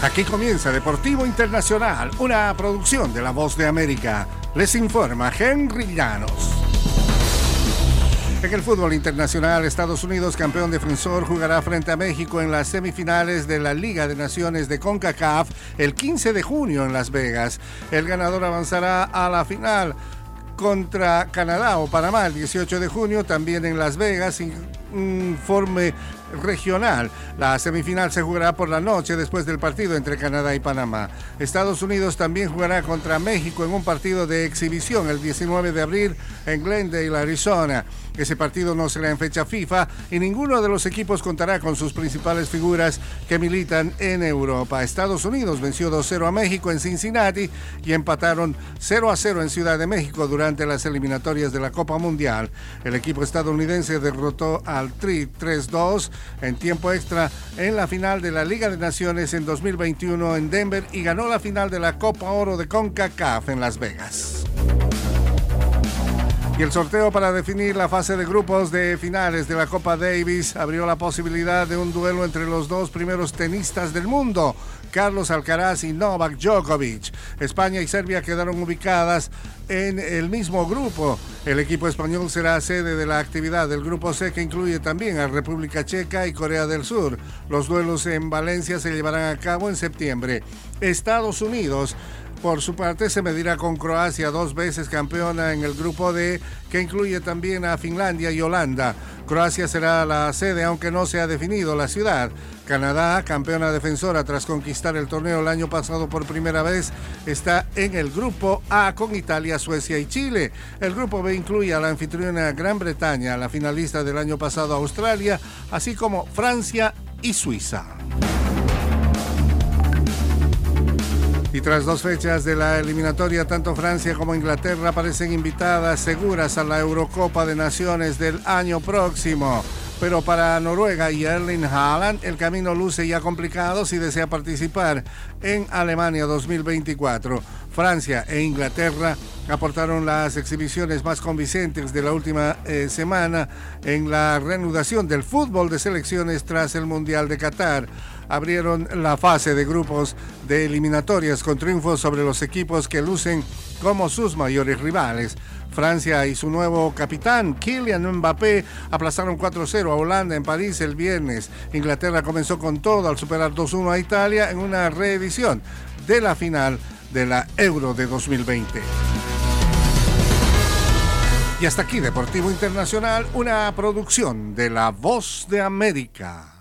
Aquí comienza Deportivo Internacional, una producción de La Voz de América. Les informa Henry Llanos. En el fútbol internacional, Estados Unidos, campeón defensor, jugará frente a México en las semifinales de la Liga de Naciones de CONCACAF el 15 de junio en Las Vegas. El ganador avanzará a la final contra Canadá o Panamá el 18 de junio, también en Las Vegas, informe regional. La semifinal se jugará por la noche después del partido entre Canadá y Panamá. Estados Unidos también jugará contra México en un partido de exhibición el 19 de abril en Glendale, Arizona. Ese partido no será en fecha FIFA y ninguno de los equipos contará con sus principales figuras que militan en Europa. Estados Unidos venció 2-0 a México en Cincinnati y empataron 0-0 en Ciudad de México durante las eliminatorias de la Copa Mundial. El equipo estadounidense derrotó al Tri 3-2 en tiempo extra en la final de la Liga de Naciones en 2021 en Denver y ganó la final de la Copa Oro de CONCACAF en Las Vegas. Y el sorteo para definir la fase de grupos de finales de la Copa Davis abrió la posibilidad de un duelo entre los dos primeros tenistas del mundo, Carlos Alcaraz y Novak Djokovic. España y Serbia quedaron ubicadas en el mismo grupo. El equipo español será sede de la actividad del grupo C que incluye también a República Checa y Corea del Sur. Los duelos en Valencia se llevarán a cabo en septiembre. Estados Unidos por su parte, se medirá con Croacia, dos veces campeona en el grupo D, que incluye también a Finlandia y Holanda. Croacia será la sede, aunque no se ha definido la ciudad. Canadá, campeona defensora tras conquistar el torneo el año pasado por primera vez, está en el grupo A con Italia, Suecia y Chile. El grupo B incluye a la anfitriona Gran Bretaña, la finalista del año pasado Australia, así como Francia y Suiza. Y tras dos fechas de la eliminatoria, tanto Francia como Inglaterra parecen invitadas seguras a la Eurocopa de Naciones del año próximo. Pero para Noruega y Erling Haaland el camino luce ya complicado si desea participar en Alemania 2024. Francia e Inglaterra aportaron las exhibiciones más convincentes de la última eh, semana en la reanudación del fútbol de selecciones tras el Mundial de Qatar abrieron la fase de grupos de eliminatorias con triunfos sobre los equipos que lucen como sus mayores rivales. Francia y su nuevo capitán, Kylian Mbappé, aplazaron 4-0 a Holanda en París el viernes. Inglaterra comenzó con todo al superar 2-1 a Italia en una reedición de la final de la Euro de 2020. Y hasta aquí Deportivo Internacional, una producción de La Voz de América.